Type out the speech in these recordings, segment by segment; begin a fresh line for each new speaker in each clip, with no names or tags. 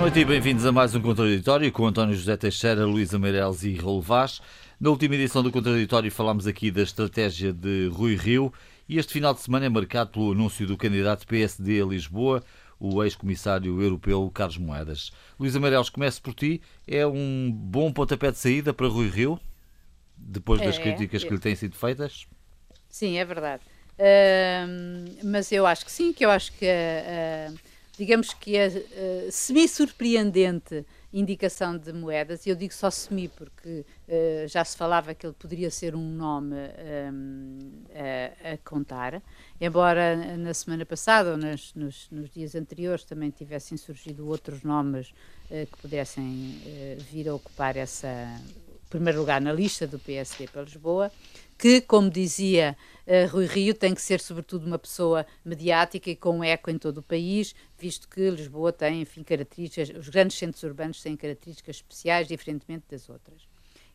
Boa noite e bem-vindos a mais um Contraditório com António José Teixeira, Luísa Meireles e Raul Vaz. Na última edição do Contraditório falámos aqui da estratégia de Rui Rio e este final de semana é marcado pelo anúncio do candidato PSD a Lisboa, o ex-comissário europeu Carlos Moedas. Luísa Meireles, começo por ti. É um bom pontapé de saída para Rui Rio, depois das
É,
críticas
é.
que lhe têm sido feitas?
Sim, é verdade. Ahm, mas eu acho que sim, que eu acho que, ah, digamos que a ah, semi-surpreendente indicação de moedas, e eu digo só semi porque ah, já se falava que ele poderia ser um nome ahm, a, a contar, embora na semana passada ou nas- nos, nos dias anteriores também tivessem surgido outros nomes ah, que pudessem ah, vir a ocupar essa primeiro lugar na lista do PSD para Lisboa, que, como dizia eh, Rui Rio, tem que ser sobretudo uma pessoa mediática e com eco em todo o país, visto que Lisboa tem, enfim, características, os grandes centros urbanos têm características especiais, diferentemente das outras.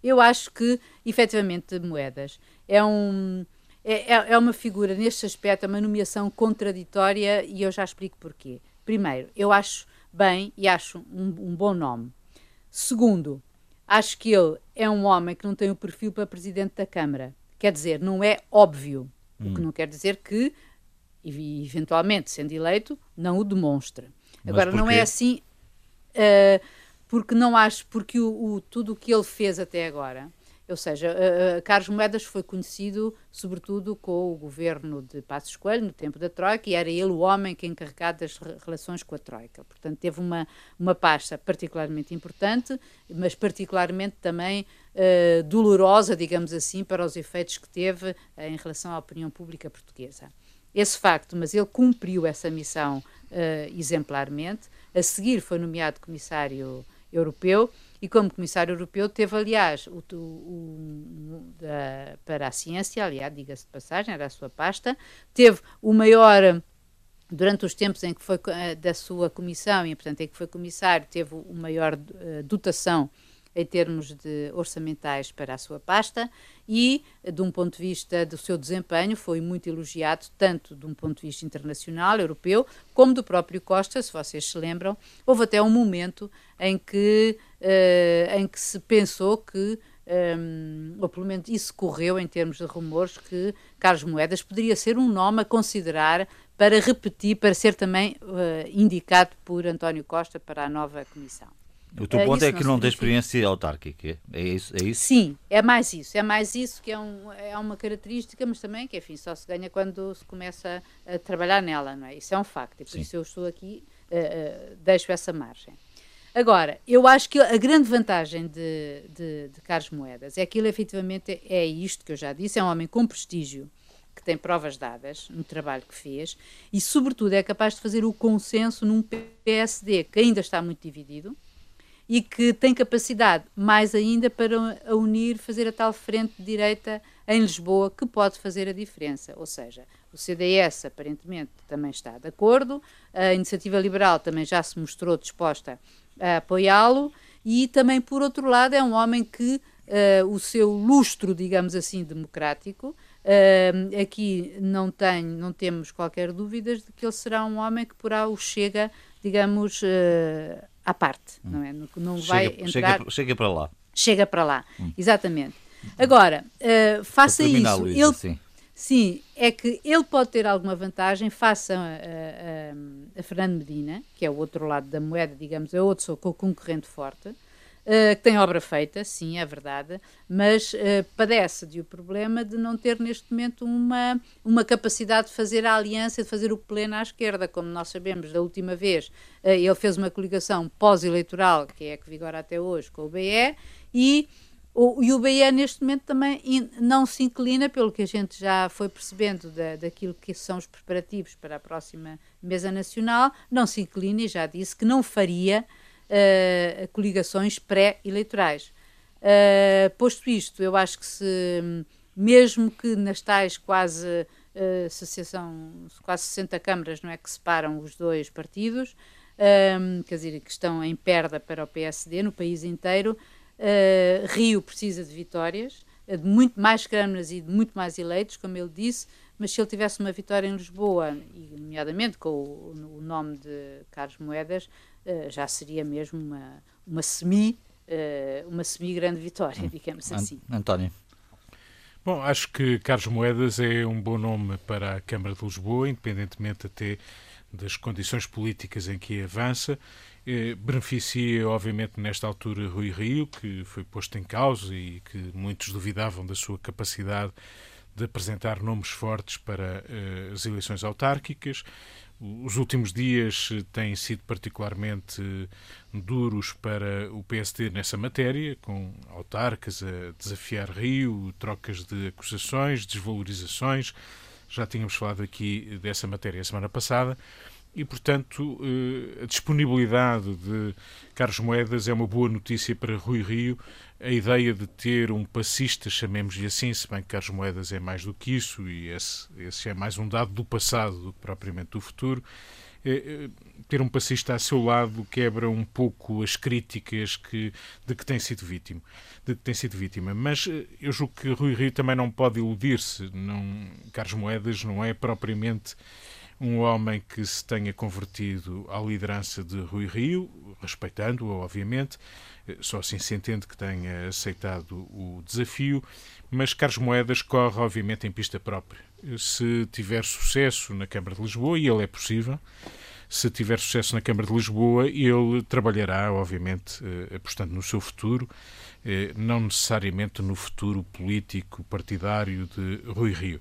Eu acho que, efetivamente, Moedas é um. É, é- é uma figura, neste aspecto, é uma nomeação contraditória e eu já explico porquê. Primeiro, eu acho bem e acho um, um bom nome. Segundo, acho que ele é um homem que não tem o perfil para presidente da Câmara. Quer dizer, não é óbvio. O que não quer dizer que, eventualmente, sendo eleito, não o demonstra.
Mas
Agora, não é assim, eh, porque não acho, porque o, o- tudo o que ele fez até agora, ou seja, eh, Carlos Moedas foi conhecido sobretudo com o governo de Passos Coelho, no tempo da Troika, e era ele o homem que encarregado das re- relações com a Troika. Portanto, teve uma, uma pasta particularmente importante, mas particularmente também eh, dolorosa, digamos assim, para os efeitos que teve eh, em relação à opinião pública portuguesa. Esse facto, mas ele cumpriu essa missão exemplarmente. A seguir foi nomeado comissário europeu e como comissário europeu teve, aliás, o, o- o- da- para a ciência, aliás, diga-se de passagem, era a sua pasta, teve o maior durante os tempos em que foi eh, da sua comissão e, portanto, em que foi comissário, teve o maior eh, dotação em termos de orçamentais para a sua pasta e, de um ponto de vista do seu desempenho, foi muito elogiado, tanto de um ponto de vista internacional, europeu, como do próprio Costa, se vocês se lembram. Houve até um momento em que, eh, em que se pensou que um, ou pelo menos isso correu em termos de rumores, que Carlos Moedas poderia ser um nome a considerar para repetir, para ser também eh, indicado por António Costa para a nova comissão.
O teu
Eh,
ponto é que
não
não tem experiência autárquica. É isso? É isso?
Sim, é mais isso, é mais isso que é, um, é uma característica, mas também que, enfim, só se ganha quando se começa a trabalhar nela, não é? Isso é um facto, e por
Sim.
isso eu estou aqui, eh, eh, deixo essa margem. Agora, eu acho que a grande vantagem de, de, de Carlos Moedas é que ele efetivamente é isto que eu já disse, é um homem com prestígio, que tem provas dadas no trabalho que fez e, sobretudo, é capaz de fazer o consenso num PSD que ainda está muito dividido e que tem capacidade, mais ainda, para a unir, fazer a tal frente de direita em Lisboa, que pode fazer a diferença. Ou seja, o CDS aparentemente também está de acordo, a Iniciativa Liberal também já se mostrou disposta a apoiá-lo, e também, por outro lado, é um homem que eh, o seu lustro, digamos assim, democrático, eh, aqui não, tem, não temos qualquer dúvidas de que ele será um homem que porá o chega, digamos, eh, à parte, não é? Não, não vai
Chega,
entrar
chega, chega para lá.
chega para lá. Exatamente. Agora, eh, faça isso.
Luísa,
ele,
sim.
sim, é que ele pode ter alguma vantagem face a, a- a- a Fernando Medina, que é o outro lado da moeda, digamos, é outro co- concorrente forte, eh, que tem obra feita, sim, é verdade, mas eh, padece de o problema de não ter neste momento uma, uma capacidade de fazer a aliança, de fazer o pleno à esquerda, como nós sabemos, da última vez. Eh, ele fez uma coligação pós-eleitoral, que é a que vigora até hoje, com o BE, e o, e o BE neste momento também in- não se inclina, pelo que a gente já foi percebendo da, daquilo que são os preparativos para a próxima mesa nacional, não se inclina e já disse que não faria eh, coligações pré-eleitorais. Eh, posto isto, eu acho que se, mesmo que nas tais quase associação, quase 60 câmaras, não é que separam os dois partidos, ehm, quer dizer, que estão em perda para o PSD no país inteiro, eh, Rio precisa de vitórias, de muito mais câmaras e de muito mais eleitos, como ele disse, mas se ele tivesse uma vitória em Lisboa, e nomeadamente com o, o nome de Carlos Moedas, já seria mesmo uma, uma semi uma semi-grande vitória, hum. digamos assim.
António.
Bom, acho que Carlos Moedas é um bom nome para a Câmara de Lisboa, independentemente até das condições políticas em que avança. Eh, beneficia, obviamente, nesta altura Rui Rio, que foi posto em causa e que muitos duvidavam da sua capacidade de apresentar nomes fortes para uh, as eleições autárquicas. Os últimos dias têm sido particularmente duros para o PSD nessa matéria, com autarcas a desafiar Rio, trocas de acusações, desvalorizações. Já tínhamos falado aqui dessa matéria a semana passada e, portanto, eh, a disponibilidade de Carlos Moedas é uma boa notícia para Rui Rio. A ideia de ter um passista, chamemos-lhe assim, se bem que Carlos Moedas é mais do que isso, e esse, esse é mais um dado do passado do que propriamente do futuro. É, é, ter um passista a seu lado quebra um pouco as críticas que, de que tem sido vítima. De que tem sido vítima. Mas eh, eu julgo que Rui Rio também não pode iludir-se. Carlos Moedas não é propriamente um homem que se tenha convertido à liderança de Rui Rio, respeitando-o, obviamente, só assim se entende que tenha aceitado o desafio, mas Carlos Moedas corre, obviamente, em pista própria. Se tiver sucesso na Câmara de Lisboa, e ele é possível, se tiver sucesso na Câmara de Lisboa, ele trabalhará, obviamente, eh, apostando no seu futuro, eh, não necessariamente no futuro político partidário de Rui Rio.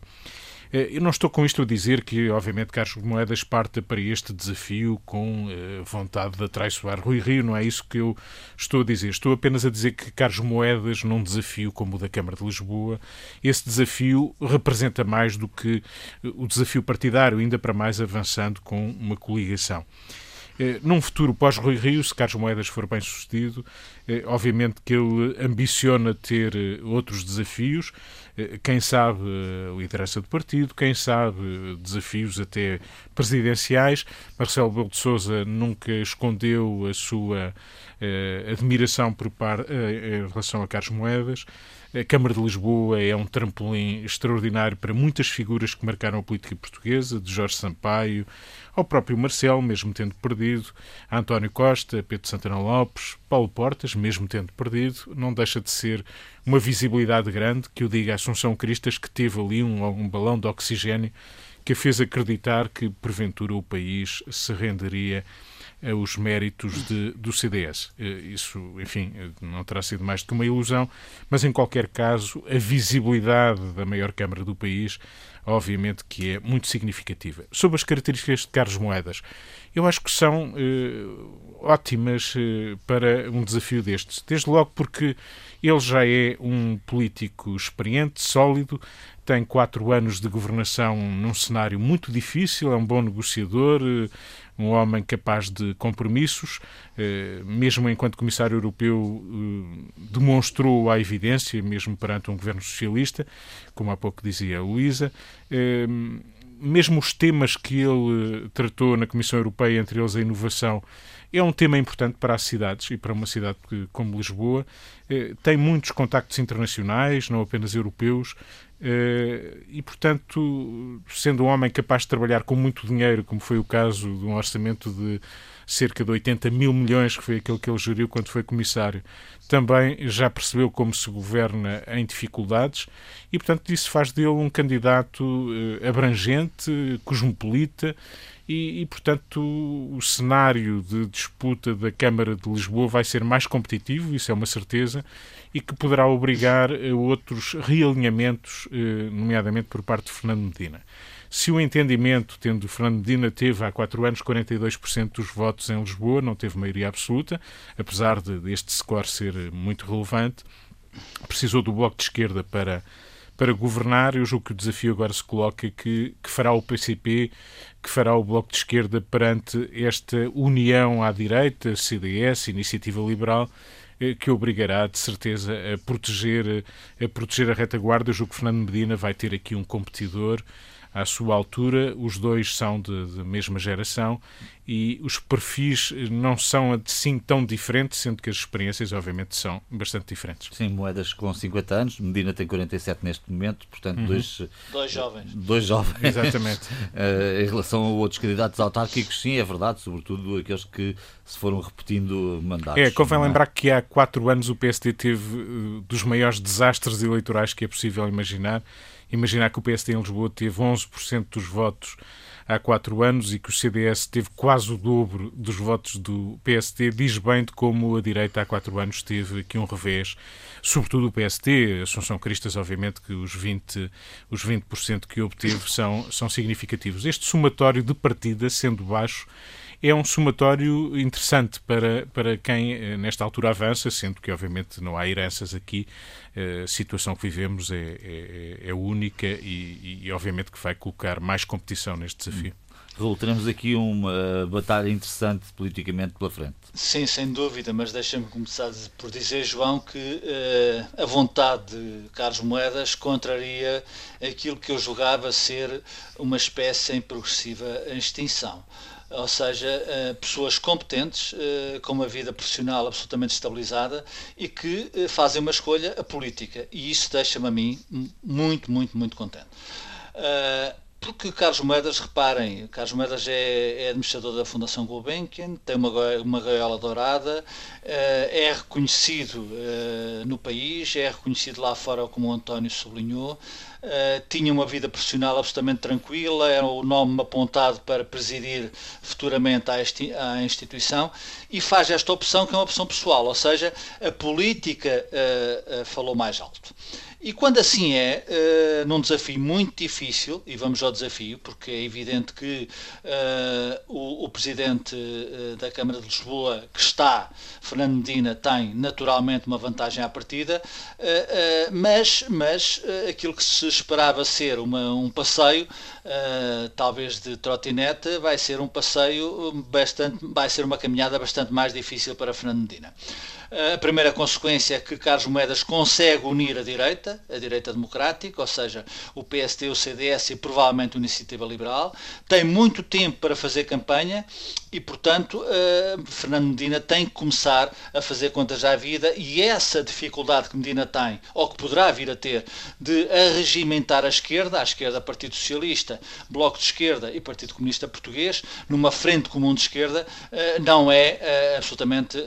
Eh, eu não estou com isto a dizer que, obviamente, Carlos Moedas parta para este desafio com eh, vontade de atraiçoar Rui Rio, não é isso que eu estou a dizer. Estou apenas a dizer que Carlos Moedas, num desafio como o da Câmara de Lisboa, esse desafio representa mais do que eh, o desafio partidário, ainda para mais avançando com uma coligação. Num futuro pós-Rui Rio, se Carlos Moedas for bem sucedido, obviamente que ele ambiciona ter outros desafios, quem sabe liderança do partido, quem sabe desafios até presidenciais. Marcelo Belo de Souza nunca escondeu a sua eh, admiração por par, eh, em relação a Carlos Moedas. A Câmara de Lisboa é um trampolim extraordinário para muitas figuras que marcaram a política portuguesa, de Jorge Sampaio ao próprio Marcelo, mesmo tendo perdido, a António Costa, Pedro Santana Lopes, Paulo Portas, mesmo tendo perdido, não deixa de ser uma visibilidade grande que o diga a Assunção Cristas, que teve ali um, um balão de oxigênio que a fez acreditar que, porventura, o país se renderia os méritos de, do CDS. Eh, isso, enfim, não terá sido mais do que uma ilusão, mas em qualquer caso, a visibilidade da maior Câmara do país, obviamente que é muito significativa. Sobre as características de Carlos Moedas, eu acho que são eh, ótimas eh, para um desafio destes. Desde logo porque ele já é um político experiente, sólido, tem quatro anos de governação num cenário muito difícil, é um bom negociador, eh, um homem capaz de compromissos, eh, mesmo enquanto Comissário Europeu eh, demonstrou a evidência, mesmo perante um governo socialista, como há pouco dizia a Luísa mesmo os temas que ele tratou na Comissão Europeia, entre eles a inovação, é um tema importante para as cidades e para uma cidade como Lisboa. Tem muitos contactos internacionais, não apenas europeus, eh, e, portanto, sendo um homem capaz de trabalhar com muito dinheiro, como foi o caso de um orçamento de cerca de 80 mil milhões, que foi aquele que ele geriu quando foi comissário, também já percebeu como se governa em dificuldades e, portanto, isso faz dele um candidato eh, abrangente, cosmopolita e, e, portanto, o cenário de disputa da Câmara de Lisboa vai ser mais competitivo, isso é uma certeza, e que poderá obrigar a outros realinhamentos, eh, nomeadamente por parte de Fernando Medina. Se o entendimento, tendo Fernando Medina, teve há quatro anos 42% dos votos em Lisboa, não teve maioria absoluta, apesar de este score ser muito relevante, precisou do Bloco de Esquerda para para governar, eu julgo que o desafio agora se coloca que, que fará o PCP, que fará o Bloco de Esquerda perante esta união à direita, CDS, Iniciativa Liberal, eh, que obrigará, de certeza, a proteger, a proteger a retaguarda. Eu julgo que Fernando Medina vai ter aqui um competidor à sua altura. Os dois são de, de mesma geração e os perfis não são assim tão diferentes, sendo que as experiências, obviamente, são bastante diferentes.
Sim, moedas com 50 anos, Medina tem 47 neste momento, portanto, uhum. dois,
dois jovens.
Dois jovens.
Exatamente.
uh, em relação a outros candidatos autárquicos, sim, é verdade, sobretudo aqueles que se foram repetindo mandatos.
É, convém é? lembrar que há quatro anos o PSD teve uh, dos maiores desastres eleitorais que é possível imaginar. Imaginar que o PSD em Lisboa teve 11% dos votos há quatro anos e que o CDS teve quase o dobro dos votos do PSD, diz bem de como a direita há quatro anos teve aqui um revés, sobretudo o PSD, Assunção Cristas, obviamente que os 20%, os 20 que obteve são, são significativos. Este somatório de partida, sendo baixo, é um somatório interessante para, para quem eh, nesta altura avança, sendo que obviamente não há heranças aqui, eh, a situação que vivemos é, é, é única e, e, obviamente que vai colocar mais competição neste desafio.
Raul, teremos aqui uma batalha interessante politicamente pela frente.
Sim, sem dúvida, mas deixa-me começar por dizer, João, que uh, a vontade de Carlos Moedas contraria aquilo que eu julgava ser uma espécie em progressiva extinção ou seja, eh, pessoas competentes, eh, com uma vida profissional absolutamente estabilizada e que eh, fazem uma escolha política. E isso deixa-me a mim muito, muito, muito contente. Porque Carlos Moedas, reparem, Carlos Moedas é, é administrador da Fundação Gulbenkian, tem uma, uma gaiola dourada, é reconhecido no país, é reconhecido lá fora, como o António sublinhou, Uh, tinha uma vida profissional absolutamente tranquila, era o nome apontado para presidir futuramente à, instituição e faz esta opção que é uma opção pessoal, ou seja, a política falou mais alto. E quando assim é, uh, num desafio muito difícil, e vamos ao desafio, porque é evidente que uh, o, o, Presidente uh, da Câmara de Lisboa, que está, Fernando Medina, tem naturalmente uma vantagem à partida, mas, mas aquilo que se esperava ser uma, um passeio, talvez de trotinete, vai ser um passeio bastante, vai ser uma caminhada bastante mais difícil para Fernando Medina. A primeira consequência é que Carlos Moedas consegue unir a direita, a direita democrática, ou seja, o PST, o CDS e provavelmente a Iniciativa Liberal. Tem muito tempo para fazer campanha e, portanto, uh, Fernando Medina tem que começar a fazer contas à vida e essa dificuldade que Medina tem, ou que poderá vir a ter, de arregimentar a esquerda, a esquerda Partido Socialista, Bloco de Esquerda e Partido Comunista Português, numa frente comum de esquerda, uh, não é absolutamente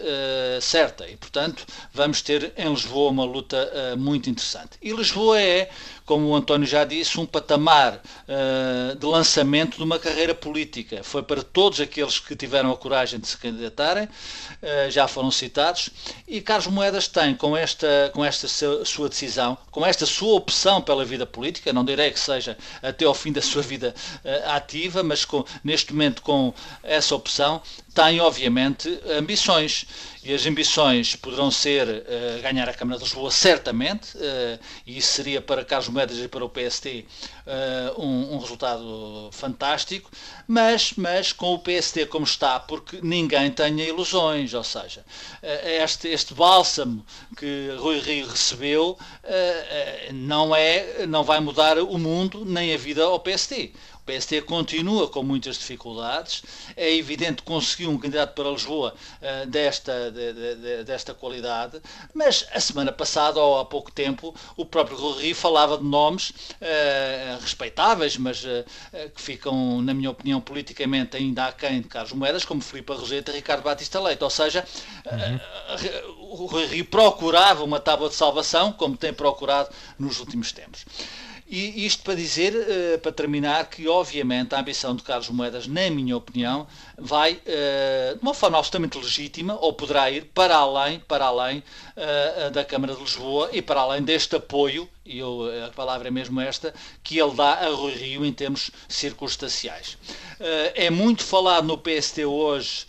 certa. E, portanto, vamos ter em Lisboa uma luta muito interessante. E Lisboa é como o António já disse, um patamar uh, de lançamento de uma carreira política. Foi para todos aqueles que tiveram a coragem de se candidatarem, uh, já foram citados, e Carlos Moedas tem, com esta, com esta sua decisão, com esta sua opção pela vida política, não direi que seja até ao fim da sua vida uh, ativa, mas com, neste momento com essa opção, tem obviamente ambições e as ambições poderão ser ganhar a Câmara de Lisboa certamente e isso seria para Carlos E para o PST uh, eh, um, um, resultado fantástico mas, mas com o PST como está porque ninguém tenha ilusões ou seja, este, este bálsamo que Rui Rio recebeu não, é, não vai mudar o mundo nem a vida ao PST PST continua com muitas dificuldades. É evidente que conseguiu um candidato para Lisboa uh, desta, de, de, desta qualidade, mas a semana passada, ou há pouco tempo, o próprio Rui falava de nomes uh, respeitáveis, mas uh, que ficam, na minha opinião, politicamente ainda aquém de Carlos Moedas, como Filipe Roseta e Ricardo Batista Leite. Ou seja, uhum. o Rui procurava uma tábua de salvação, como tem procurado nos últimos tempos. E isto para dizer, uh, para terminar, que obviamente a ambição de Carlos Moedas, na minha opinião, vai uh, de uma forma absolutamente legítima, ou poderá ir para além, para além uh, da Câmara de Lisboa e para além deste apoio, e eu, a palavra é mesmo esta, que ele dá a Rui Rio em termos circunstanciais. é muito falado no PST hoje,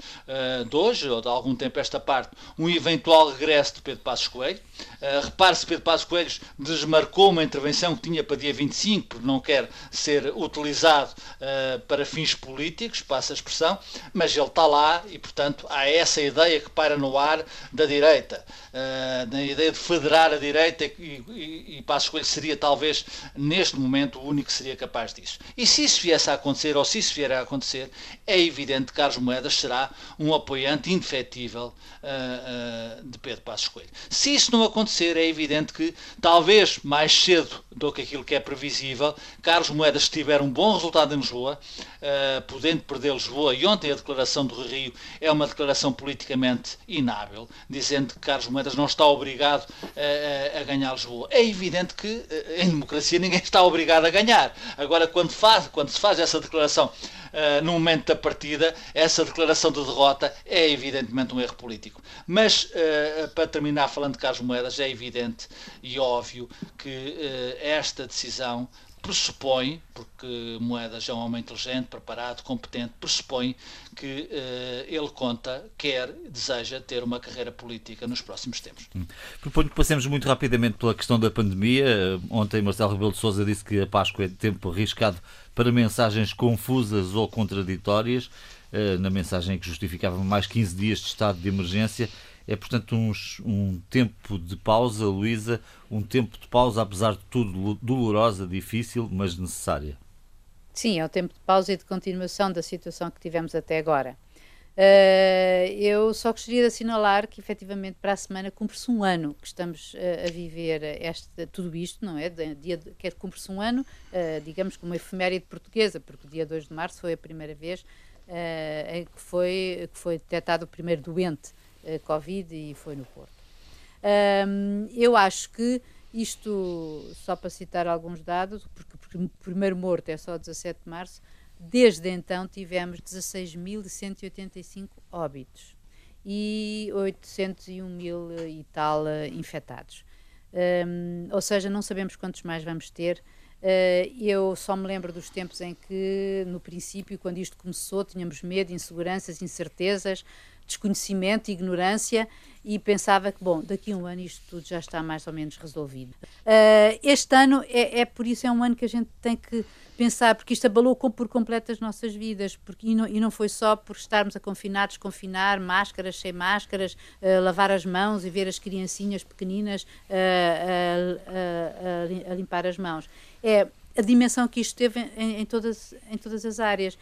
de hoje, ou de algum tempo esta parte, um eventual regresso de Pedro Passos Coelho. Repare-se, Pedro Passos Coelho desmarcou uma intervenção que tinha para dia 25, porque não quer ser utilizado para fins políticos, passa a expressão, mas ele está lá e, portanto, há essa ideia que paira no ar da direita, da ideia de federar a direita e, e, e Passos Passos Coelho seria talvez neste momento o único que seria capaz disso. E se isso viesse a acontecer, ou se isso vier a acontecer, é evidente que Carlos Moedas será um apoiante indefetível uh, uh, de Pedro Passos Coelho. Se isso não acontecer, é evidente que talvez mais cedo do que aquilo que é previsível, Carlos Moedas, se tiver um bom resultado em Lisboa, uh, podendo perder Lisboa, e ontem a declaração do Rio é uma declaração politicamente inábil, dizendo que Carlos Moedas não está obrigado a ganhar Lisboa. É evidente que em democracia ninguém está obrigado a ganhar. Agora, quando, faz, quando se faz essa declaração uh, no momento da partida, essa declaração de derrota é evidentemente um erro político. Mas, uh, para terminar falando de Carlos Moedas, é evidente e óbvio que uh, esta decisão pressupõe, porque Moedas é um homem inteligente, preparado, competente, pressupõe que uh, ele conta, quer, deseja ter uma carreira política nos próximos tempos. Hum.
Proponho que passemos muito rapidamente pela questão da pandemia. Ontem Marcelo Rebelo de Sousa disse que a Páscoa é tempo arriscado para mensagens confusas ou contraditórias. Uh, na mensagem que justificava mais 15 dias de estado de emergência. É, portanto, uns, um tempo de pausa, Luísa, um tempo de pausa, apesar de tudo dolorosa, difícil, mas necessária.
Sim, é um tempo de pausa e de continuação da situação que tivemos até agora. Uh, eu só gostaria de assinalar que, efetivamente, para a semana cumpre-se um ano que estamos uh, a viver este, tudo isto, não é? Dia de, que é cumpre-se um ano, uh, digamos, como efeméride portuguesa, porque o dia 2 de março foi a primeira vez em que foi, que foi detectado o primeiro doente Covid e foi no Porto. Um, eu acho que isto, só para citar alguns dados, porque, o primeiro morto é só 17 de março, desde então tivemos 16.185 óbitos e 801 mil e tal uh, infectados. Um, ou seja, não sabemos quantos mais vamos ter. Uh, eu só me lembro dos tempos em que, no princípio, quando isto começou, tínhamos medo, inseguranças, incertezas, desconhecimento, ignorância e pensava que, bom, daqui a um ano isto tudo já está mais ou menos resolvido. Uh, este ano é, é, por isso é um ano que a gente tem que pensar, porque isto abalou por completo as nossas vidas, porque, e, não, e não foi só por estarmos a confinar, desconfinar, máscaras, sem máscaras, uh, lavar as mãos e ver as criancinhas pequeninas uh, a, limpar as mãos. É a dimensão que isto teve em, em, todas, em todas as áreas.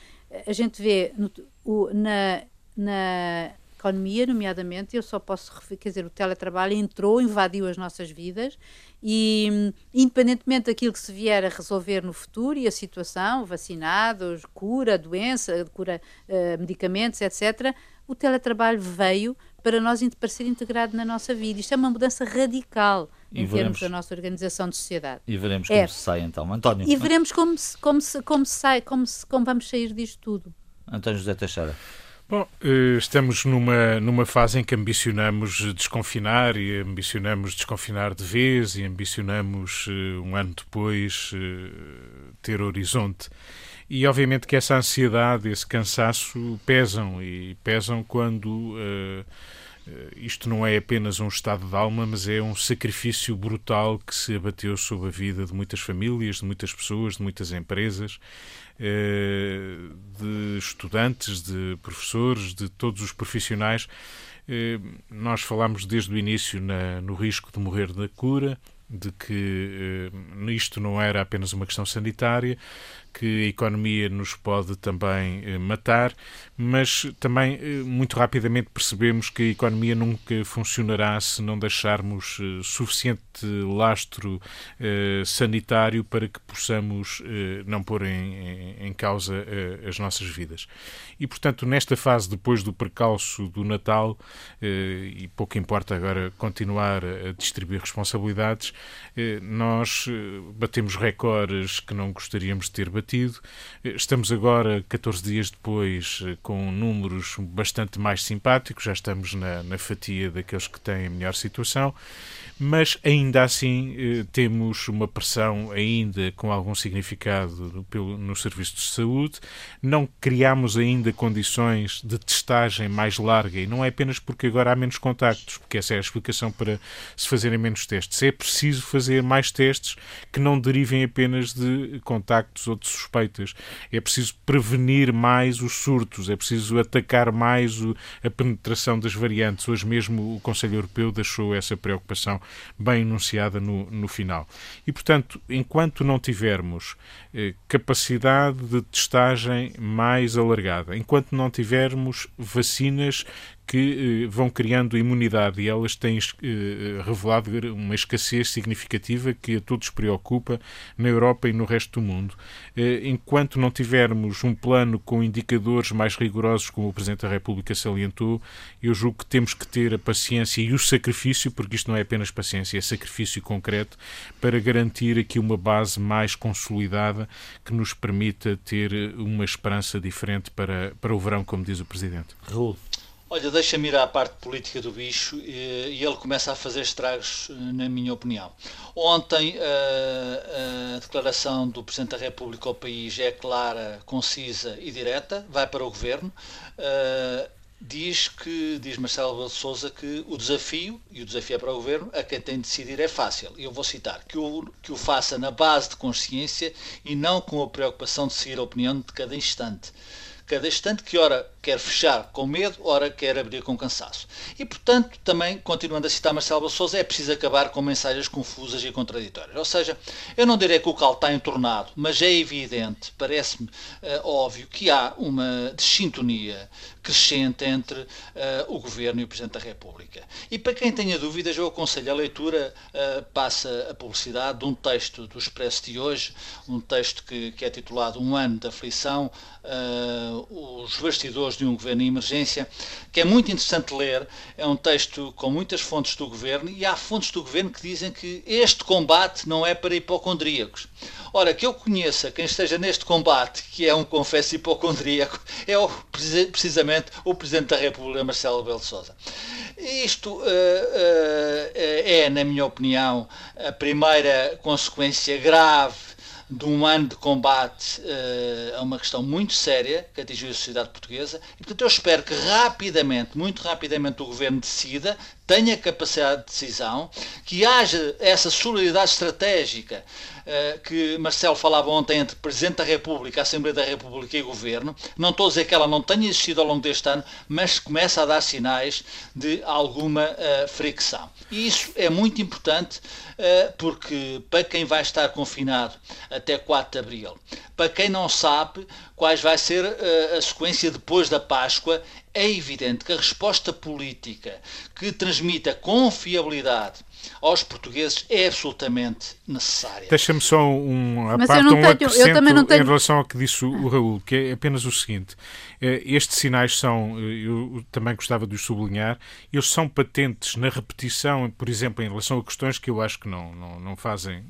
A gente vê no, o, na na economia, nomeadamente, eu só posso quer dizer, o teletrabalho entrou, invadiu as nossas vidas e, independentemente daquilo que se vier a resolver no futuro e a situação, vacinados, cura, doença, cura, uh, medicamentos, etc., o teletrabalho veio para nós para ser integrado na nossa vida. Isto é uma mudança radical em veremos, termos da nossa organização de sociedade.
E veremos como é. se sai então. António.
E veremos como, se, como, se, como, se sai, como, se, como vamos sair disto tudo.
António José Teixeira.
Bom, eh, estamos numa, numa fase em que ambicionamos desconfinar e ambicionamos desconfinar de vez e ambicionamos eh, um ano depois eh, ter horizonte. E obviamente que essa ansiedade, esse cansaço pesam e pesam quando uh, isto não é apenas um estado de alma, mas é um sacrifício brutal que se abateu sobre a vida de muitas famílias, de muitas pessoas, de muitas empresas de estudantes, de professores, de todos os profissionais. Eh, nós falámos desde o início na, no risco de morrer da cura, de que eh, isto não era apenas uma questão sanitária, que a economia nos pode também eh, matar, mas também eh, muito rapidamente percebemos que a economia nunca funcionará se não deixarmos eh, suficiente lastro sanitário para que possamos não pôr em, em causa as nossas vidas. E, portanto, nesta fase, depois do percalço do Natal, e pouco importa agora continuar a distribuir responsabilidades, nós batemos recordes que não gostaríamos de ter batido Estamos agora, 14 dias depois, com números bastante mais simpáticos, já estamos na, na fatia daqueles que têm a melhor situação mas ainda assim eh, temos uma pressão ainda com algum significado no, serviço de saúde. Não criamos ainda condições de testagem mais larga e não é apenas porque agora há menos contactos, porque essa é a explicação para se fazerem menos testes. É preciso fazer mais testes que não derivem apenas de contactos ou de suspeitas. É preciso prevenir mais os surtos, é preciso atacar mais a penetração das variantes. Hoje mesmo o Conselho Europeu deixou essa preocupação bem enunciada no, no final. E, portanto, enquanto não tivermos eh, capacidade de testagem mais alargada, enquanto não tivermos vacinas que eh, vão criando imunidade e elas têm eh, revelado uma escassez significativa que a todos preocupa na Europa e no resto do mundo. Eh, enquanto não tivermos um plano com indicadores mais rigorosos, como o Presidente da República salientou, eu julgo que temos que ter a paciência e o sacrifício, porque isto não é apenas paciência, é sacrifício concreto, para garantir aqui uma base mais consolidada que nos permita ter uma esperança diferente para, para o verão, como diz o Presidente.
Raul.
Olha, deixa-me ir à parte política do bicho e, ele começa a fazer estragos, na minha opinião. Ontem, a, a, declaração do Presidente da República ao país é clara, concisa e direta, vai para o Governo. Diz que, diz Marcelo de Sousa, que o desafio, e o desafio é para o Governo, a quem tem de decidir é fácil. Eu vou citar, que o, que o faça na base de consciência e não com a preocupação de seguir a opinião de cada instante cada instante que ora quer fechar com medo, ora quer abrir com cansaço. E, portanto, também, continuando a citar Marcelo Souza, é preciso acabar com mensagens confusas e contraditórias. Ou seja, eu não direi que o cal está entornado, mas é evidente, parece-me uh, óbvio, que há uma desintonia crescente entre uh, o Governo e o Presidente da República. E para quem tenha dúvidas, eu aconselho a leitura, uh, passa a publicidade de um texto do Expresso de hoje, um texto que, que é titulado Um Ano de Aflição, os bastidores de um governo em emergência, que é muito interessante ler. É um texto com muitas fontes do governo e há fontes do governo que dizem que este combate não é para hipocondríacos. Ora, que eu conheça quem esteja neste combate, que é um confesso hipocondríaco, é o, precisamente o Presidente da República, Marcelo Belo Souza. Isto uh, uh, é, na minha opinião, a primeira consequência grave de um ano de combate uh, a uma questão muito séria que atingiu a sociedade portuguesa. E, portanto, eu espero que rapidamente, muito rapidamente, o Governo decida, tenha capacidade de decisão, que haja essa solidariedade estratégica que Marcelo falava ontem entre Presidente da República, Assembleia da República e Governo. Não estou a dizer que ela não tenha existido ao longo deste ano, mas começa a dar sinais de alguma uh, fricção. E isso é muito importante uh, porque para quem vai estar confinado até 4 de Abril, para quem não sabe quais vai ser a sequência depois da Páscoa, é evidente que a resposta política que transmita confiabilidade aos portugueses é absolutamente necessária.
Deixa-me só um a parte, um tenho, eu também não tenho... em relação ao que disse o Raul, que é apenas o seguinte: eh, estes sinais são, eh, eu também gostava de os sublinhar, eles são patentes na repetição, por exemplo, em relação a questões que eu acho que não, não, não fazem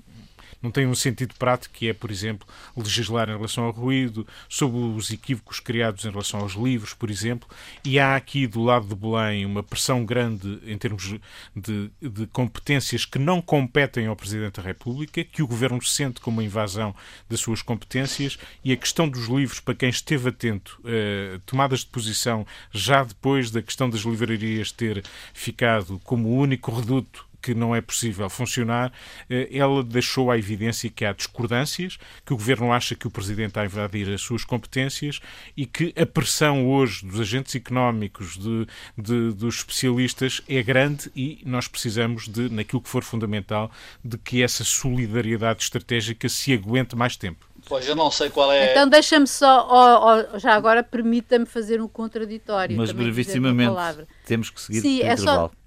não tem um sentido prático, que é, por exemplo, legislar em relação ao ruído, sobre os equívocos criados em relação aos livros, por exemplo, e há aqui do lado de Belém uma pressão grande em termos de, de competências que não competem ao Presidente da República, que o Governo sente como uma invasão das suas competências, e a questão dos livros, para quem esteve atento, eh, tomadas de posição já depois da questão das livrarias ter ficado como o único reduto que não é possível funcionar, eh, ela deixou à evidência que há discordâncias, que o Governo acha que o Presidente está a invadir as suas competências e que a pressão hoje dos agentes económicos, de, de, dos especialistas, é grande e nós precisamos de, naquilo que for fundamental, de que essa solidariedade estratégica se aguente mais tempo.
Pois eu não sei qual é.
Então deixa-me só, oh, oh, já agora permita-me fazer um contraditório.
Mas brevissimamente, temos que seguir Sim, o é intervalo. Só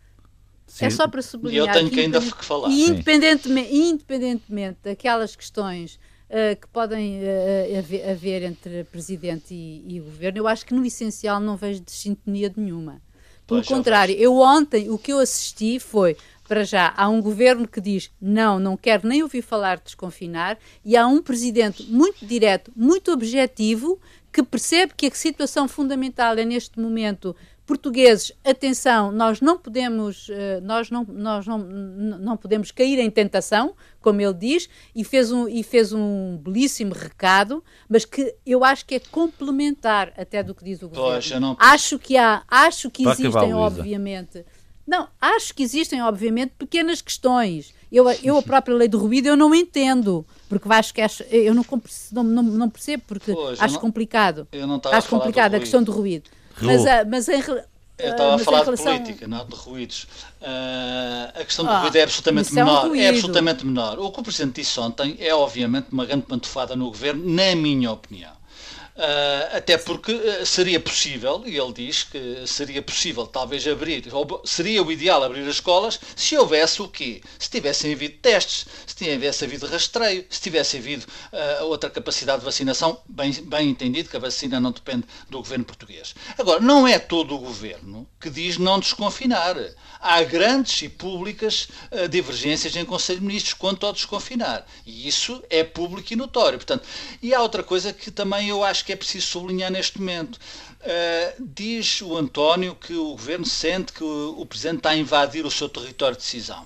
Sim. É só para sublinhar.
E eu tenho que ainda falar.
E independentemente, independentemente daquelas questões uh, que podem uh, haver, haver, entre Presidente e, e, Governo, eu acho que no essencial não vejo desintonia de nenhuma. Pelo pois contrário, eu ontem o que eu assisti foi para já, há um governo que diz não, não quero nem ouvir falar de desconfinar, e há um presidente muito direto, muito objetivo, que percebe que a situação fundamental é neste momento portugueses, atenção, nós não podemos, eh, nós não, nós não, não podemos cair em tentação, como ele diz, e fez, um, e fez um belíssimo recado, mas que eu acho que é complementar até do que diz o governo. Poxa, não... Acho que há, acho que existem, obviamente. Não, acho que existem, obviamente, pequenas questões Eu, eu a própria lei do ruído eu não entendo, porque acho que acho, eu não, não, não, percebo, porque pois, acho não, complicado.
Eu não
acho complicado a questão do ruído. Mas, a, mas em,
eu estava a falar relação... de política, não de ruídos. Uh, a questão do ah, ruído é absolutamente menor. É, um é, absolutamente menor. O que o Presidente disse ontem é, obviamente, uma grande pantofada no governo, na minha opinião. Uh, até porque uh, seria possível, e ele diz que seria possível talvez abrir, ou seria o ideal abrir as escolas se houvesse o quê? Se tivessem havido testes, se tivesse havido rastreio, se tivesse havido uh, outra capacidade de vacinação, bem, bem entendido que a vacina não depende do governo português. Agora, não é todo o governo que diz não desconfinar. Há grandes e públicas divergências em Conselho de Ministros quanto ao desconfinar. E isso é público e notório. Portanto, e há outra coisa que também eu acho que que é preciso sublinhar neste momento. Uh, diz o António que o governo sente que o, o presidente está a invadir o seu território de decisão.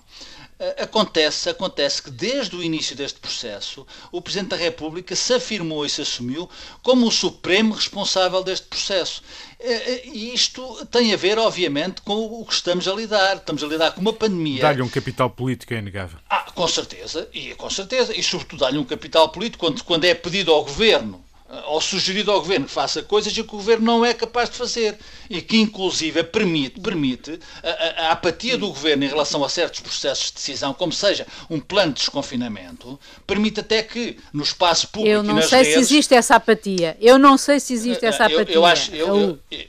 Uh, acontece, acontece que desde o início deste processo o Presidente da República se afirmou e se assumiu como o supremo responsável deste processo. Uh, e isto tem a ver, obviamente, com o que estamos a lidar. Estamos a lidar com uma pandemia.
Dá-lhe um capital político, é inegável.
Ah, com certeza, e com certeza. E sobretudo dá-lhe um capital político quando, quando é pedido ao governo ou sugerido ao governo que faça coisas que o governo não é capaz de fazer e que inclusive permite, permite a, a, apatia do governo em relação a certos processos de decisão, como seja um plano de desconfinamento, permite até que no espaço público
Eu não
e
nas sei
redes,
se existe essa apatia. Eu não sei se existe essa apatia.
Eu, eu acho, eu, eu,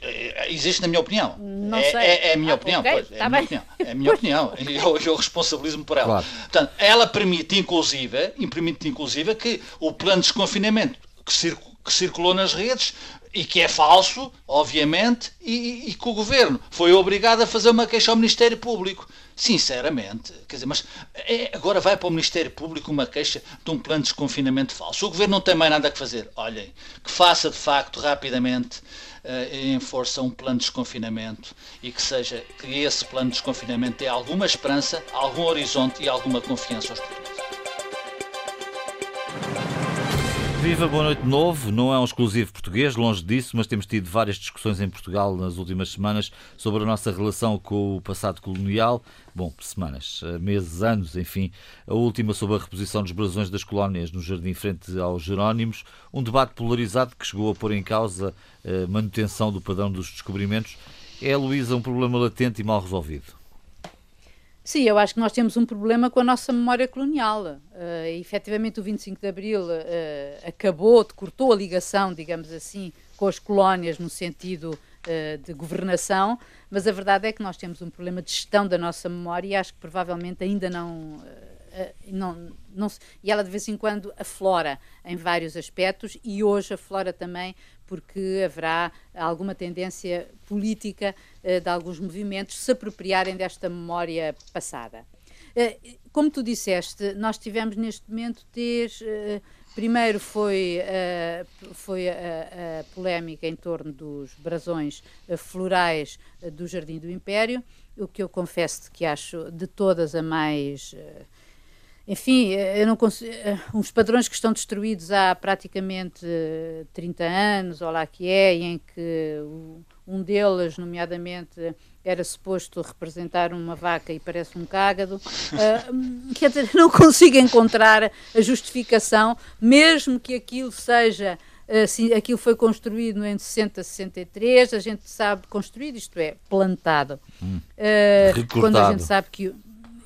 existe na minha opinião.
Não
é,
sei.
É, é a minha ah, opinião, okay, pois, é, tá a minha opinião é a minha opinião. Eu, eu responsabilizo-me por ela. Claro. Portanto, ela permite inclusive, permite inclusive que o plano de desconfinamento que circula que circulou nas redes e que é falso, obviamente, e, e, que o governo foi obrigado a fazer uma queixa ao Ministério Público. Sinceramente, quer dizer, mas é, agora vai para o Ministério Público uma queixa de um plano de desconfinamento falso. O governo não tem mais nada a fazer. Olhem, que faça de facto rapidamente uh, em força um plano de desconfinamento e que seja que esse plano de desconfinamento dê alguma esperança, algum horizonte e alguma confiança aos portugueses.
Viva, boa noite de novo. Não é um exclusivo português, longe disso, mas temos tido várias discussões em Portugal nas últimas semanas sobre a nossa relação com o passado colonial. Bom, semanas, meses, anos, enfim. A última sobre a reposição dos brasões das colónias no jardim frente aos Jerónimos. Um debate polarizado que chegou a pôr em causa a manutenção do padrão dos descobrimentos. É, Luísa, um problema latente e mal resolvido?
Sim, eu acho que nós temos um problema com a nossa memória colonial. Uh, efetivamente, o 25 de Abril uh, acabou, cortou a ligação, digamos assim, com as colónias no sentido uh, de governação, mas a verdade é que nós temos um problema de gestão da nossa memória e acho que provavelmente ainda não. não, não e ela de vez em quando aflora em vários aspectos e hoje aflora também porque haverá alguma tendência política uh, de alguns movimentos se apropriarem desta memória passada. Uh, como tu disseste, nós tivemos neste momento ter. Uh, primeiro foi, foi a, a, polémica em torno dos brasões florais do Jardim do Império, o que eu confesso que acho de todas a mais enfim, eh, eu não consigo, eh, uns padrões que estão destruídos há praticamente 30 anos, ou lá que é, em que um deles, nomeadamente, era suposto representar uma vaca e parece um cágado, uh, quer dizer, não consigo encontrar a justificação, mesmo que aquilo seja assim, aquilo foi construído em 60, 63, a gente sabe construído, isto é, plantado. Hum. Uh, quando a gente sabe que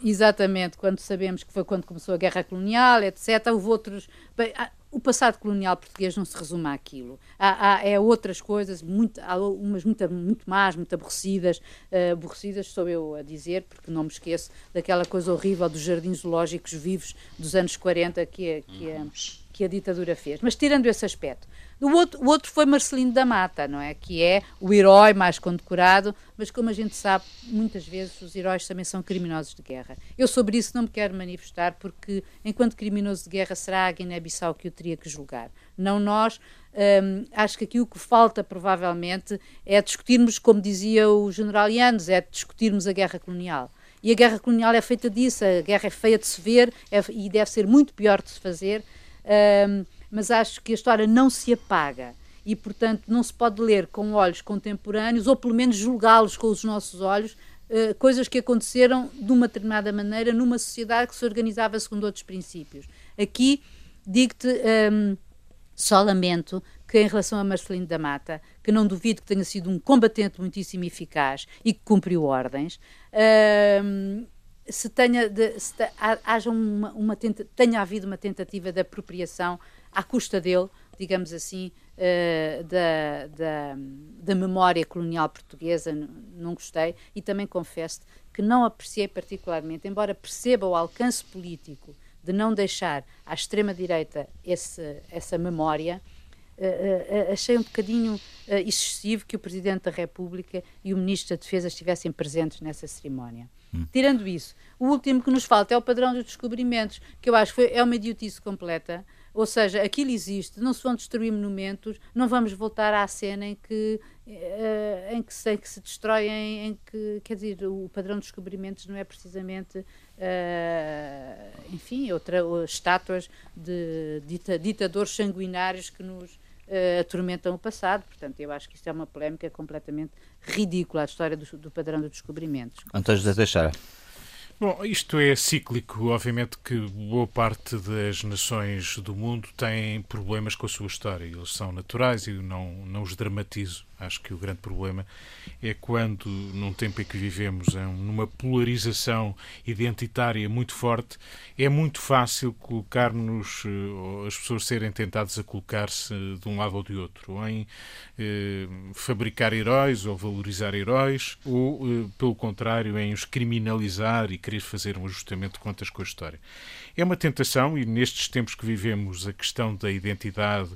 Exatamente, quando sabemos que foi quando começou a guerra colonial, etc. Houve outros. Bem, o passado colonial português não se resume àquilo. Há, há é outras coisas, muito, há umas muito, muito más, muito aborrecidas. Uh, aborrecidas sou eu a dizer, porque não me esqueço daquela coisa horrível dos jardins zoológicos vivos dos anos 40 que, a, que, a, que a ditadura fez. Mas tirando esse aspecto, o outro, o outro foi Marcelino da Mata, não é? Que é o herói mais condecorado, mas como a gente sabe, muitas vezes os heróis também são criminosos de guerra. Eu sobre isso não me quero manifestar, porque enquanto criminoso de guerra será a Guiné-Bissau que o teria que julgar. Não nós. Hum, acho que aquilo que falta, provavelmente, é discutirmos, como dizia o general Yanes, é discutirmos a guerra colonial. E a guerra colonial é feita disso, a guerra é feia de se ver é, e deve ser muito pior de se fazer. Um, mas acho que a história não se apaga e, portanto, não se pode ler com olhos contemporâneos ou, pelo menos, julgá-los com os nossos olhos uh, coisas que aconteceram de uma determinada maneira numa sociedade que se organizava segundo outros princípios. Aqui, digo-te, um, ehm, só lamento que em relação a Marcelino da Mata, que não duvido que tenha sido um combatente muitíssimo eficaz e que cumpriu ordens, uh, se tenha, de, se haja uma, uma tenta, tenha havido uma tentativa de apropriação à custa dele, digamos assim, uh, da, da, da, memória colonial portuguesa, não gostei, e também confesso que não apreciei particularmente, embora perceba o alcance político de não deixar à extrema-direita essa memória, uh, achei um bocadinho uh, excessivo que o Presidente da República e o Ministro da Defesa estivessem presentes nessa cerimónia. Hum. Tirando isso, o último que nos falta é o padrão dos descobrimentos, que eu acho que foi, é uma idiotice completa. Ou seja, aquilo existe, não se vão destruir monumentos, não vamos voltar à cena em que, uh, em que, se, que se destroem, em que, quer dizer, o padrão de descobrimentos não é precisamente, uh, enfim, outra, estátuas de dita, ditadores sanguinários que nos, uh, atormentam o passado. Portanto, eu acho que isto é uma polémica completamente ridícula, a história do, do padrão dos descobrimentos.
António José Teixeira.
Bom, isto é cíclico. Obviamente que boa parte das nações do mundo têm problemas com a sua história. Eles são naturais e não, não os dramatizo. Acho que o grande problema é quando, num tempo em que vivemos, numa polarização identitária muito forte, é muito fácil colocar-nos, eh, as pessoas serem tentadas a colocar-se de um lado ou de outro, ou em eh, fabricar heróis ou valorizar heróis, ou, eh, pelo contrário, em os criminalizar e querer fazer um ajustamento de contas com a história. É uma tentação, e nestes tempos que vivemos, a questão da identidade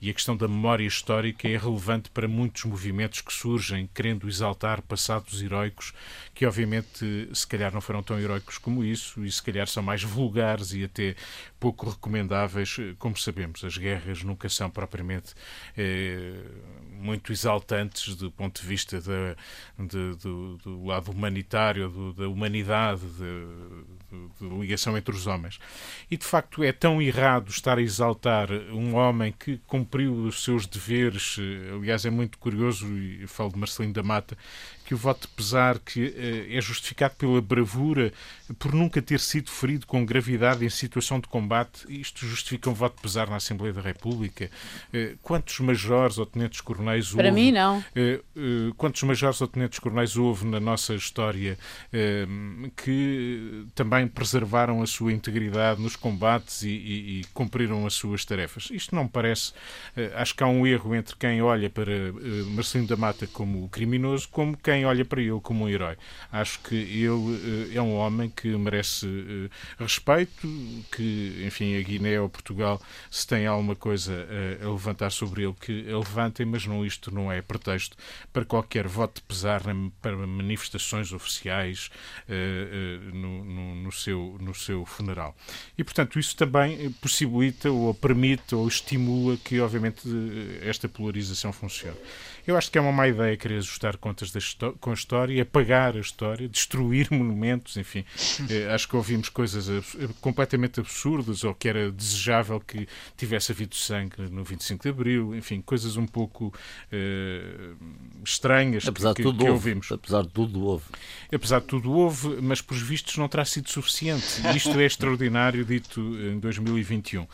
e a questão da memória histórica é relevante para muitos movimentos que surgem querendo exaltar passados heroicos, que obviamente se calhar não foram tão heroicos como isso, e se calhar são mais vulgares e até pouco recomendáveis. Como sabemos, as guerras nunca são propriamente eh, muito exaltantes do ponto de vista de, do, do, lado humanitário, do, da humanidade, de, de ligação entre os homens. E de facto é tão errado estar a exaltar um homem que cumpriu os seus deveres. Aliás, é muito curioso, e falo de Marcelino da Mata, que o voto de pesar que eh, é justificado pela bravura por nunca ter sido ferido com gravidade em situação de combate. Isto justifica um voto de pesar na Assembleia da República. Eh, quantos majores ou tenentes-coronéis houve?
Para mim, não.
Eh, quantos majores ou tenentes-coronéis houve na nossa história que também preservaram a sua integridade nos combates e, e, e cumpriram as suas tarefas? Isto não parece. Acho que há um erro entre quem olha para Marcelino da Mata como criminoso, como quem ninguém olha para ele como um herói. Acho que ele uh, é um homem que merece uh, respeito, que, enfim, a Guiné ou Portugal, se tem alguma coisa uh, a levantar sobre ele, que levantem, mas não, isto não é pretexto para qualquer voto de pesar para manifestações oficiais no, no, no, seu, no seu funeral. E, portanto, isso também possibilita ou permite ou estimula que, obviamente, esta polarização funcione. Eu acho que é uma má ideia querer ajustar contas com a história, apagar a história, destruir monumentos, enfim. Eh, acho que ouvimos coisas completamente absurdas ou que era desejável que tivesse havido sangue no 25 de Abril, enfim, coisas um pouco uh, estranhas
apesar
que,
de tudo
que
houve.
ouvimos.
Apesar de tudo houve.
Apesar de tudo houve, mas por vistos não terá sido suficiente. Isto é extraordinário, dito em 2021. Uh,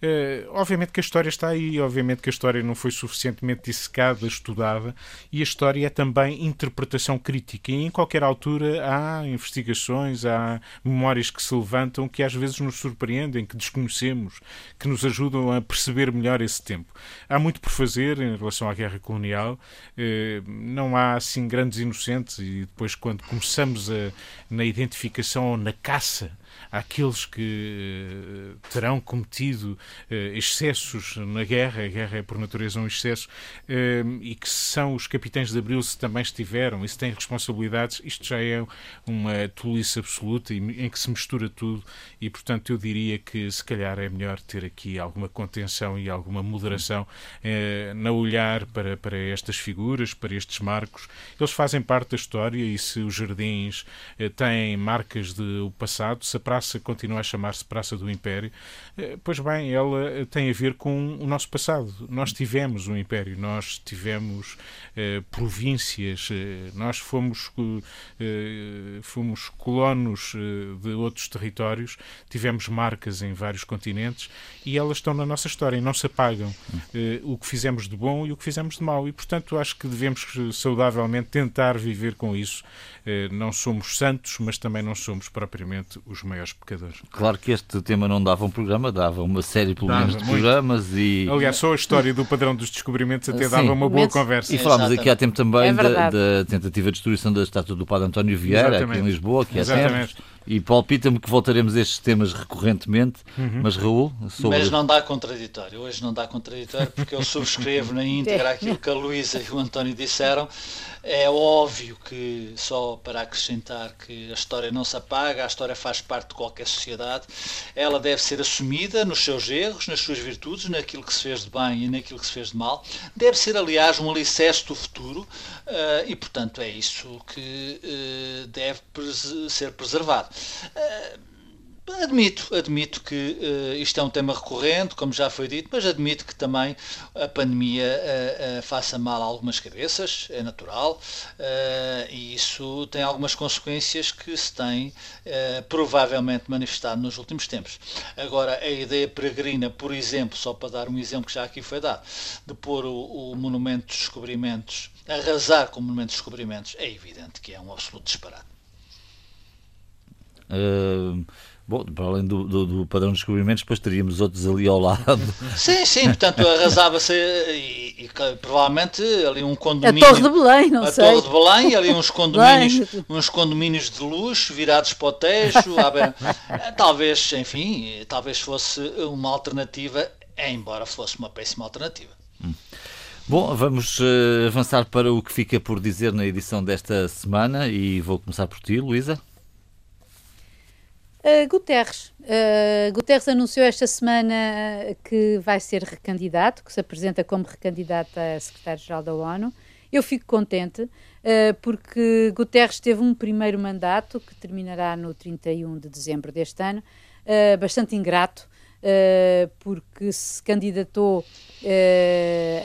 eh, obviamente que a história está aí, obviamente que a história não foi suficientemente dissecada, estudada estudada e a história é também interpretação crítica. E em qualquer altura há investigações, há memórias que se levantam que às vezes nos surpreendem, que desconhecemos, que nos ajudam a perceber melhor esse tempo. Há muito por fazer em relação à guerra colonial, eh, não há assim grandes inocentes e depois quando começamos a, na identificação ou na caça àqueles que eh, terão cometido eh, excessos na guerra, a guerra é por natureza um excesso, eh, e que são os capitães de Abril se também estiveram e se têm responsabilidades, isto já é uma tolice absoluta em que se mistura tudo e, portanto, eu diria que se calhar é melhor ter aqui alguma contenção e alguma moderação na olhar para, para estas figuras, para estes marcos. Eles fazem parte da história e se os jardins têm marcas do passado, se praça continua a chamar-se Praça do Império. Pois bem, ela tem a ver com o nosso passado. Nós tivemos um império, nós tivemos províncias, nós fomos, fomos colonos de outros territórios, tivemos marcas em vários continentes e elas estão na nossa história e não se apagam. o que fizemos de bom e o que fizemos de mau. E, portanto, acho que devemos saudavelmente tentar viver com isso. Eh, não somos santos, mas também não somos propriamente os maiores pecadores.
Claro que este tema não dava um programa, dava uma série pelo menos de programas e...
Aliás, só a história do padrão dos descobrimentos até Sim. dava uma boa conversa.
E falámos aqui há tempo também é da, da, tentativa de destruição da estátua do Padre António Vieira, Exatamente. aqui em Lisboa, que é Exatamente. E palpita-me que voltaremos a estes temas recorrentemente, uhum. mas Raul,
sobre... Mas não dá contraditório, hoje não dá contraditório, porque eu subscrevo na íntegra aquilo que a Luísa e o António disseram. É óbvio que, só para acrescentar que a história não se apaga, a história faz parte de qualquer sociedade, ela deve ser assumida nos seus erros, nas suas virtudes, naquilo que se fez de bem e naquilo que se fez de mal. Deve ser, aliás, um alicerce do futuro uh, e, portanto, é isso que uh, deve ser preservado. Admito, admito que uh, isto é um tema recorrente, como já foi dito, mas admito que também a pandemia uh, uh, faça mal a algumas cabeças, é natural, e isso tem algumas consequências que se têm provavelmente manifestado nos últimos tempos. Agora, a ideia peregrina, por exemplo, só para dar um exemplo que já aqui foi dado, de pôr o, o Monumento dos Descobrimentos, arrasar com o Monumento dos Descobrimentos, é evidente que é um absoluto disparate.
Uh Bom, para além do, do, do, padrão de descobrimentos, depois teríamos outros ali ao lado.
Sim, sim, portanto arrasava-se e, e, provavelmente ali um condomínio.
A Torre de Belém, não
a
sei.
A Torre de Belém, ali uns condomínios, uns condomínios de luz virados para o Tejo. talvez, enfim, talvez fosse uma alternativa, embora fosse uma péssima alternativa. Hum.
Bom, vamos uh, avançar para o que fica por dizer na edição desta semana e vou começar por ti, Luísa.
Uh, Guterres. Uh, Guterres anunciou esta semana que vai ser recandidato, que se apresenta como recandidato a secretário-geral da ONU. Eu fico contente, uh, porque Guterres teve um primeiro mandato, que terminará no 31 de dezembro deste ano, bastante ingrato, porque se candidatou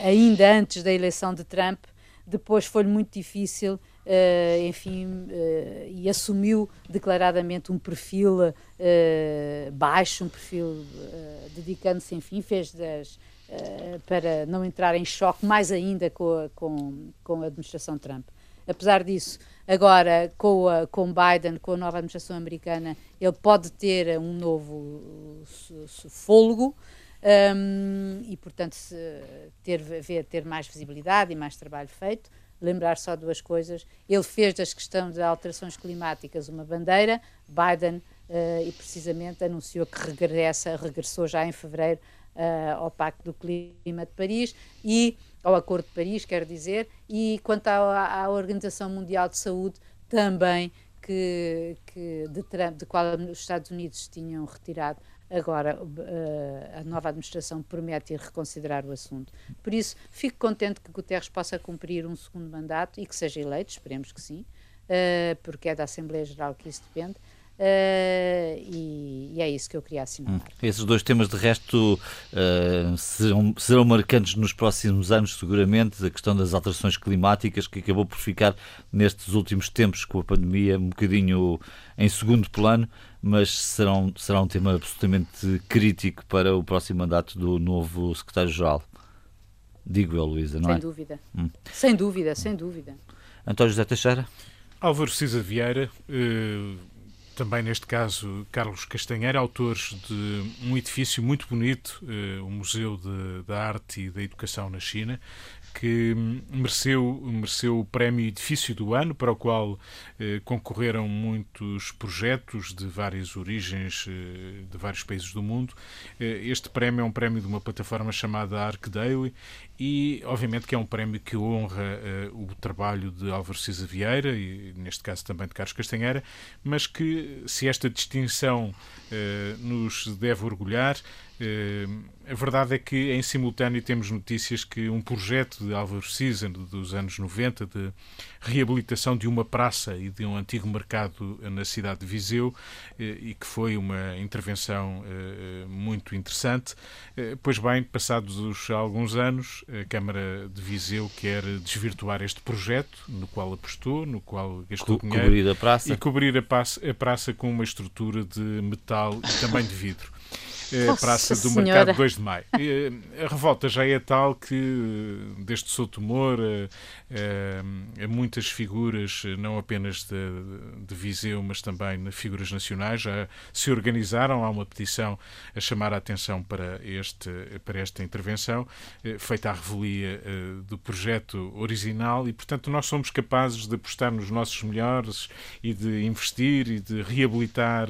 ainda antes da eleição de Trump, depois foi-lhe muito difícil Uh, enfim, uh, e assumiu declaradamente um perfil uh, baixo, um perfil dedicando-se, enfim, fez das, para não entrar em choque mais ainda com a, com, com a administração Trump. Apesar disso, agora com, a, com Biden, com a nova administração americana, ele pode ter um novo fôlego. Um, e portanto ter, ver, ter mais visibilidade e mais trabalho feito lembrar só duas coisas. Ele fez das questões de alterações climáticas uma bandeira, Biden, uh, e precisamente anunciou que regressa, regressou já em fevereiro uh, ao Pacto do Clima de Paris e ao Acordo de Paris, quero dizer, e quanto à, à Organização Mundial de Saúde, também que, que de, Trump, de qual os Estados Unidos tinham retirado Agora, uh, a nova administração promete ir reconsiderar o assunto. Por isso, fico contente que Guterres possa cumprir um segundo mandato e que seja eleito, esperemos que sim, uh, porque é da Assembleia Geral que isso depende. Uh, e, e, é isso que eu queria assinalar. Hum.
Esses dois temas, de resto, uh, serão, serão marcantes nos próximos anos, seguramente. A questão das alterações climáticas, que acabou por ficar nestes últimos tempos com a pandemia um bocadinho em segundo plano, mas serão, será um tema absolutamente crítico para o próximo mandato do novo secretário-geral. Digo eu, Luísa, não
sem
é?
Dúvida. Hum. Sem dúvida, sem dúvida.
António José Teixeira?
Álvaro Cisa Vieira. Uh também neste caso Carlos Castanheira, autores de um edifício muito bonito, uh, o Museu de, da Arte e da Educação na China, que mereceu, mereceu o prémio Edifício do Ano, para o qual eh, concorreram muitos projetos de várias origens, eh, de vários países do mundo. Eh, este prémio é um prémio de uma plataforma chamada Arc Daily e, obviamente, que é um prémio que honra uh, o trabalho de Álvaro Cisa Vieira e, neste caso, também de Carlos Castanheira, mas que, se esta distinção uh, nos deve orgulhar, a verdade é que, em simultâneo, temos notícias que um projeto de Álvaro Season dos anos 90 de reabilitação de uma praça e de um antigo mercado na cidade de Viseu e que foi uma intervenção muito interessante. Pois bem, passados alguns anos, a Câmara de Viseu quer desvirtuar este projeto, no qual apostou, no qual gastou Co dinheiro.
Cobrir a praça.
E cobrir a praça, a praça com uma estrutura de metal e também de vidro é, Praça do Senhora. Mercado 2 de Maio. Eh, a revolta já é tal que, eh, desde Sotomor, a, a, a muitas figuras, não apenas de, de Viseu, mas também figuras nacionais, já se organizaram. Há uma petição a chamar a atenção para, este, para esta intervenção, eh, feita à revelia do projeto original, e, portanto, nós somos capazes de apostar nos nossos melhores e de investir e de reabilitar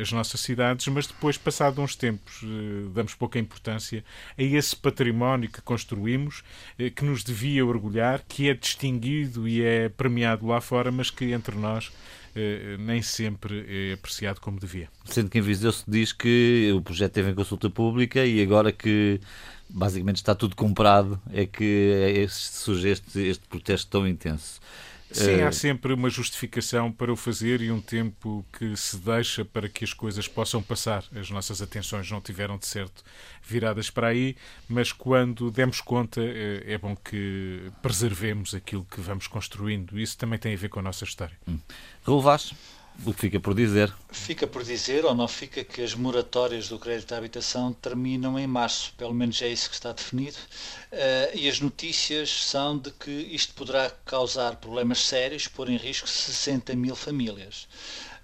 as nossas cidades, mas depois depois, passado uns tempos, eh, damos pouca importância a esse património que construímos, eh, que nos devia orgulhar, que é distinguido e é premiado lá fora, mas que entre nós eh, nem sempre é apreciado como devia.
Sendo que em Viseu se diz que o projeto teve em consulta pública e agora que basicamente está tudo comprado é que surge este, este protesto tão intenso.
Sim, há eh, sempre uma justificação para o fazer e um tempo que se deixa para que as coisas possam passar. As nossas atenções não tiveram de certo viradas para aí, mas quando demos conta eh, é bom que preservemos aquilo que vamos construindo. Isso também tem a ver com a nossa história. Hum.
Raul Vaz, o que fica por dizer?
Fica por dizer, ou não fica, que as moratórias do crédito à habitação terminam em março, pelo menos é isso que está definido, uh, e as notícias são de que isto poderá causar problemas sérios, pôr em risco 60 mil famílias.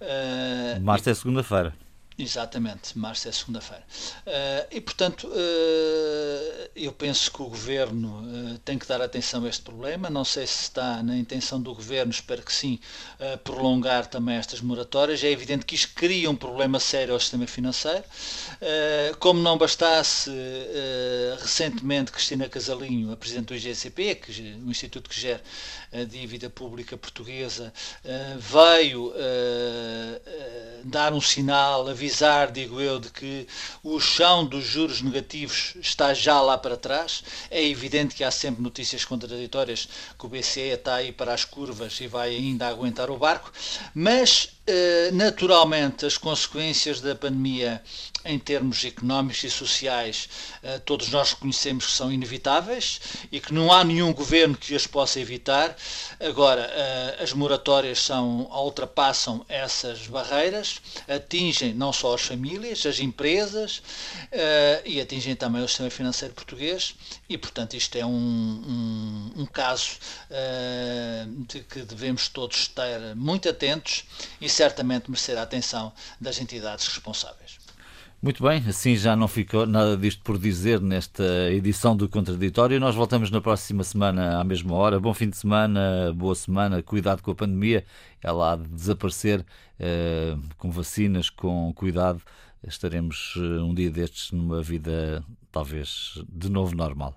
Uh, março e... é segunda-feira.
Exatamente, março é segunda-feira. Uh, e, portanto, uh, eu penso que o Governo uh, tem que dar atenção a este problema. Não sei se está na intenção do Governo, espero que sim, prolongar também estas moratórias. É evidente que isto cria um problema sério ao sistema financeiro. como não bastasse, recentemente, Cristina Casalinho, a Presidente do IGCP, que, o Instituto que gera a dívida pública portuguesa, veio dar um sinal, avisar avisar, digo eu, de que o chão dos juros negativos está já lá para trás. É evidente que há sempre notícias contraditórias que o BCE está aí para as curvas e vai ainda aguentar o barco, mas eh, naturalmente as consequências da pandemia em termos económicos e sociais eh, todos nós reconhecemos que são inevitáveis e que não há nenhum governo que as possa evitar. Agora, eh, as moratórias são, ultrapassam essas barreiras, atingem não só as famílias, as empresas e atingem também o sistema financeiro português e, portanto, isto é um, um, um caso de que devemos todos estar muito atentos e certamente merecer a atenção das entidades responsáveis.
Muito bem, assim já não ficou nada disto por dizer nesta edição do Contraditório. Nós voltamos na próxima semana à mesma hora. Bom fim de semana, boa semana, cuidado com a pandemia. Ela há de desaparecer eh, com vacinas, com cuidado. Estaremos eh, um dia destes numa vida talvez de novo normal.